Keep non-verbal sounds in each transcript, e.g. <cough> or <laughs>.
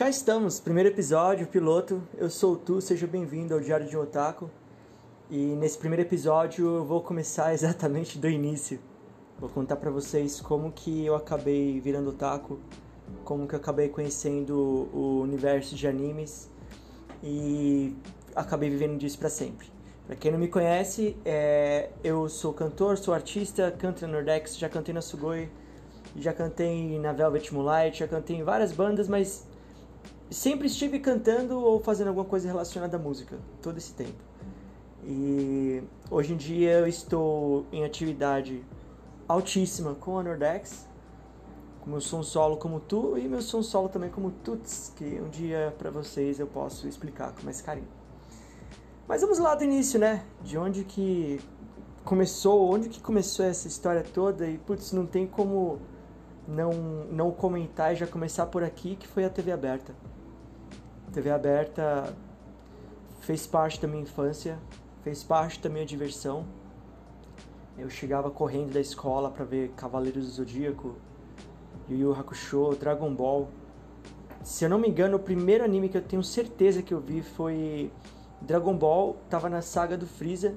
cá estamos, primeiro episódio, piloto. Eu sou o Tu, seja bem-vindo ao Diário de um Otaku. E nesse primeiro episódio eu vou começar <laughs> exatamente do início. Vou contar pra vocês como que eu acabei virando otaku, como que eu acabei conhecendo o universo de animes e acabei vivendo disso para sempre. Pra quem não me conhece, é... eu sou cantor, sou artista, canto na Nordex, já cantei na Sugoi, já cantei na Velvet Moonlight, já cantei em várias bandas, mas sempre estive cantando ou fazendo alguma coisa relacionada à música, todo esse tempo. E hoje em dia eu estou em atividade altíssima com a Nordex, com meu som solo como tu e meu som solo também como tuts, que um dia para vocês eu posso explicar com mais carinho. Mas vamos lá do início, né? De onde que começou, onde que começou essa história toda e putz, não tem como não não comentar e já começar por aqui que foi a TV aberta. TV aberta fez parte da minha infância, fez parte da minha diversão. Eu chegava correndo da escola para ver Cavaleiros do Zodíaco, Yu Yu Hakusho, Dragon Ball. Se eu não me engano, o primeiro anime que eu tenho certeza que eu vi foi Dragon Ball, tava na saga do Freeza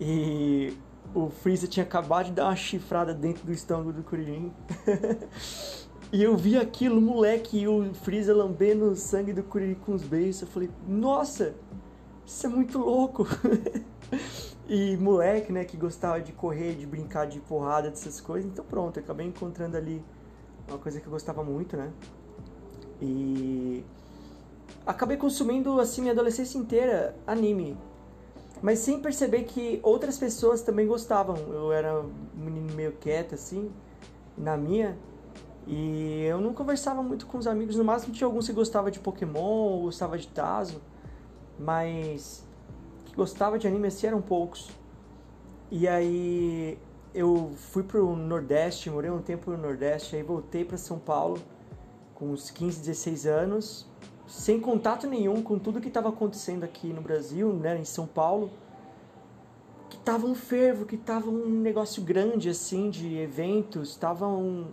e o Freeza tinha acabado de dar uma chifrada dentro do estômago do Kuririn. <laughs> E eu vi aquilo, moleque, e o Freeza lambendo o sangue do Kuririn com os beijos. Eu falei, nossa, isso é muito louco. <laughs> e moleque, né, que gostava de correr, de brincar de porrada, dessas coisas. Então pronto, acabei encontrando ali uma coisa que eu gostava muito, né? E acabei consumindo assim minha adolescência inteira anime. Mas sem perceber que outras pessoas também gostavam. Eu era um menino meio quieto assim, na minha. E eu não conversava muito com os amigos, no máximo tinha alguns que gostava de Pokémon ou gostava de Tazo, mas que gostava de anime assim eram poucos. E aí eu fui pro Nordeste, morei um tempo no Nordeste, aí voltei para São Paulo com uns 15, 16 anos, sem contato nenhum com tudo que estava acontecendo aqui no Brasil, né, em São Paulo. Que tava um fervo, que tava um negócio grande assim de eventos, tava um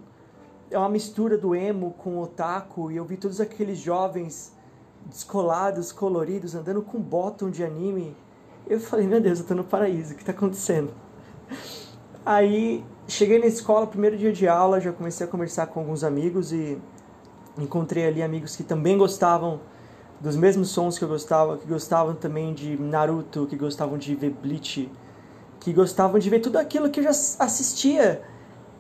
é uma mistura do emo com o otaku e eu vi todos aqueles jovens descolados, coloridos, andando com bottom de anime. Eu falei, meu Deus, eu tô no paraíso, o que tá acontecendo? Aí cheguei na escola, primeiro dia de aula, já comecei a conversar com alguns amigos e encontrei ali amigos que também gostavam dos mesmos sons que eu gostava, que gostavam também de Naruto, que gostavam de ver Bleach, que gostavam de ver tudo aquilo que eu já assistia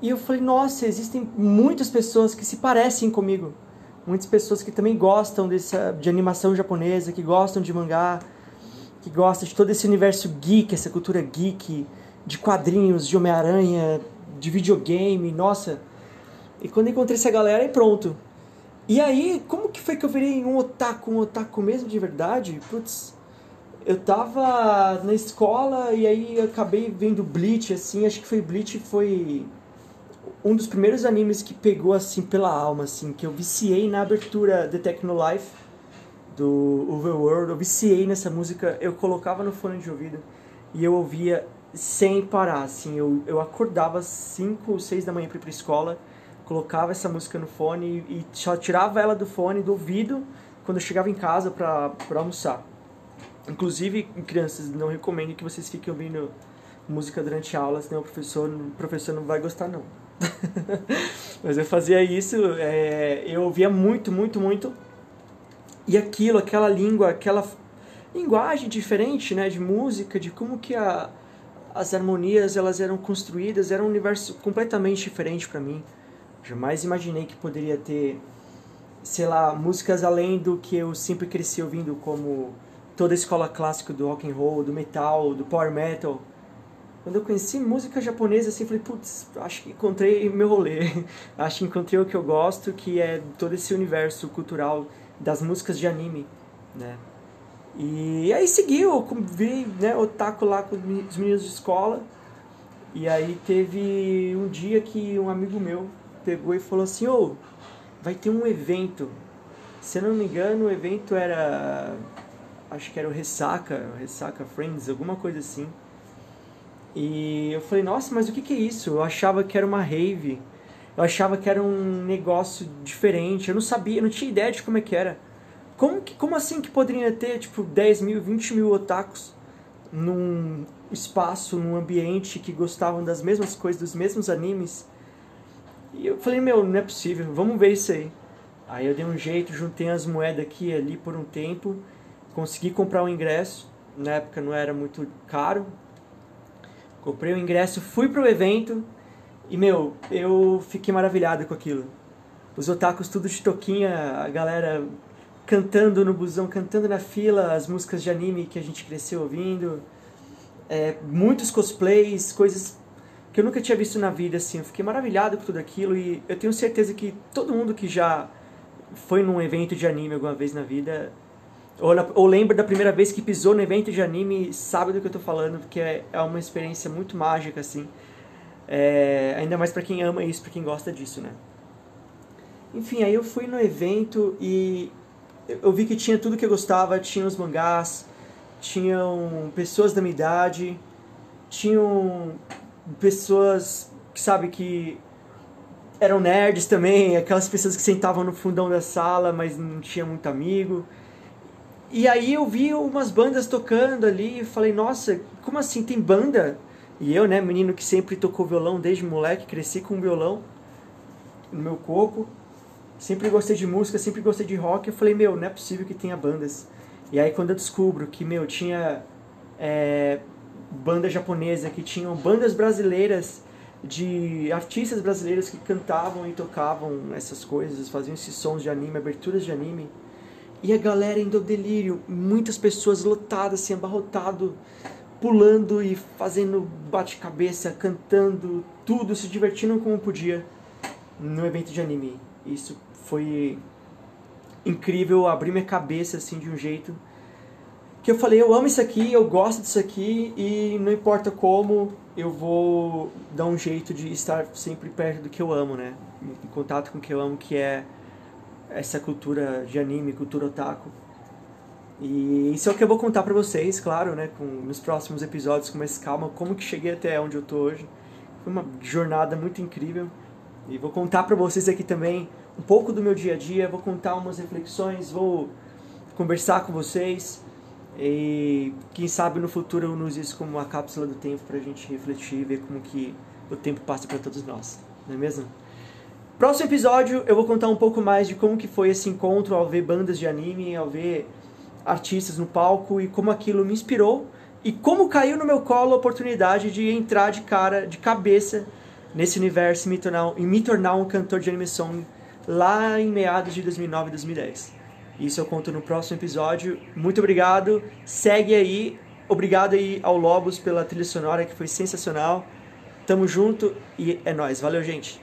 e eu falei, nossa, existem muitas pessoas que se parecem comigo. Muitas pessoas que também gostam dessa, de animação japonesa, que gostam de mangá, que gostam de todo esse universo geek, essa cultura geek, de quadrinhos, de Homem-Aranha, de videogame, nossa. E quando encontrei essa galera, aí pronto. E aí, como que foi que eu virei um otaku, um otaku mesmo de verdade? Putz, eu tava na escola e aí acabei vendo Bleach, assim, acho que foi Bleach, foi um dos primeiros animes que pegou assim pela alma, assim, que eu viciei na abertura The Techno Life do Overworld, eu viciei nessa música, eu colocava no fone de ouvido e eu ouvia sem parar, assim, eu, eu acordava às 5 ou 6 da manhã para ir pra escola, colocava essa música no fone e, e tirava ela do fone, do ouvido, quando eu chegava em casa para almoçar. Inclusive, crianças, não recomendo que vocês fiquem ouvindo música durante a aula, senão o professor, o professor não vai gostar não. <laughs> Mas eu fazia isso, é, eu ouvia muito, muito, muito. E aquilo, aquela língua, aquela linguagem diferente, né, de música, de como que a, as harmonias elas eram construídas, era um universo completamente diferente para mim. Jamais imaginei que poderia ter, sei lá, músicas além do que eu sempre cresci ouvindo, como toda a escola clássica do rock and roll, do metal, do power metal quando eu conheci música japonesa, assim, falei, putz, acho que encontrei meu rolê. <laughs> acho que encontrei o que eu gosto, que é todo esse universo cultural das músicas de anime, né? E aí seguiu, vi, né, otaku lá com os meninos de escola. E aí teve um dia que um amigo meu pegou e falou assim, ô, vai ter um evento. Se eu não me engano, o evento era... Acho que era o Ressaca, Ressaca Friends, alguma coisa assim e eu falei, nossa, mas o que, que é isso? Eu achava que era uma rave. Eu achava que era um negócio diferente, eu não sabia, eu não tinha ideia de como é que era. Como, que, como assim que poderia ter, tipo, 10 mil, 20 mil otakus num espaço, num ambiente que gostavam das mesmas coisas, dos mesmos animes? E eu falei, meu, não é possível, vamos ver isso aí. Aí eu dei um jeito, juntei as moedas aqui e ali por um tempo, consegui comprar o um ingresso, na época não era muito caro. Comprei o ingresso, fui pro evento e, meu, eu fiquei maravilhado com aquilo. Os otakus tudo de toquinha, a galera cantando no busão, cantando na fila as músicas de anime que a gente cresceu ouvindo. É, muitos cosplays, coisas que eu nunca tinha visto na vida, assim. Eu fiquei maravilhado com tudo aquilo e eu tenho certeza que todo mundo que já foi num evento de anime alguma vez na vida, ou, ou lembra da primeira vez que pisou no evento de anime, sabe do que eu tô falando, porque é, é uma experiência muito mágica, assim. É, ainda mais para quem ama isso, para quem gosta disso, né? Enfim, aí eu fui no evento e eu vi que tinha tudo que eu gostava, tinha os mangás, tinham pessoas da minha idade, tinham pessoas, sabe, que eram nerds também, aquelas pessoas que sentavam no fundão da sala, mas não tinha muito amigo. E aí eu vi umas bandas tocando ali e falei, nossa, como assim tem banda? E eu, né, menino que sempre tocou violão desde moleque, cresci com violão no meu corpo, sempre gostei de música, sempre gostei de rock, eu falei, meu, não é possível que tenha bandas. E aí quando eu descubro que, meu, tinha é, banda japonesa, que tinham bandas brasileiras de artistas brasileiros que cantavam e tocavam essas coisas, faziam esses sons de anime, aberturas de anime. E a galera indo ao delírio, muitas pessoas lotadas, assim, abarrotado, pulando e fazendo bate-cabeça, cantando, tudo, se divertindo como podia no evento de anime. Isso foi incrível, abrir minha cabeça assim de um jeito que eu falei, eu amo isso aqui, eu gosto disso aqui e não importa como, eu vou dar um jeito de estar sempre perto do que eu amo, né? Em contato com o que eu amo, que é essa cultura de anime, cultura otaku. E isso é o que eu vou contar para vocês, claro, né, com, nos próximos episódios com mais calma, como que cheguei até onde eu tô hoje. Foi uma jornada muito incrível. E vou contar para vocês aqui também um pouco do meu dia a dia, vou contar umas reflexões, vou conversar com vocês e quem sabe no futuro eu use isso como uma cápsula do tempo para a gente refletir e ver como que o tempo passa para todos nós, não é mesmo? Próximo episódio eu vou contar um pouco mais de como que foi esse encontro ao ver bandas de anime, ao ver artistas no palco e como aquilo me inspirou e como caiu no meu colo a oportunidade de entrar de cara, de cabeça nesse universo e me tornar, e me tornar um cantor de anime song lá em meados de 2009 e 2010. Isso eu conto no próximo episódio. Muito obrigado. Segue aí. Obrigado aí ao Lobos pela trilha sonora que foi sensacional. Tamo junto e é nóis. Valeu, gente.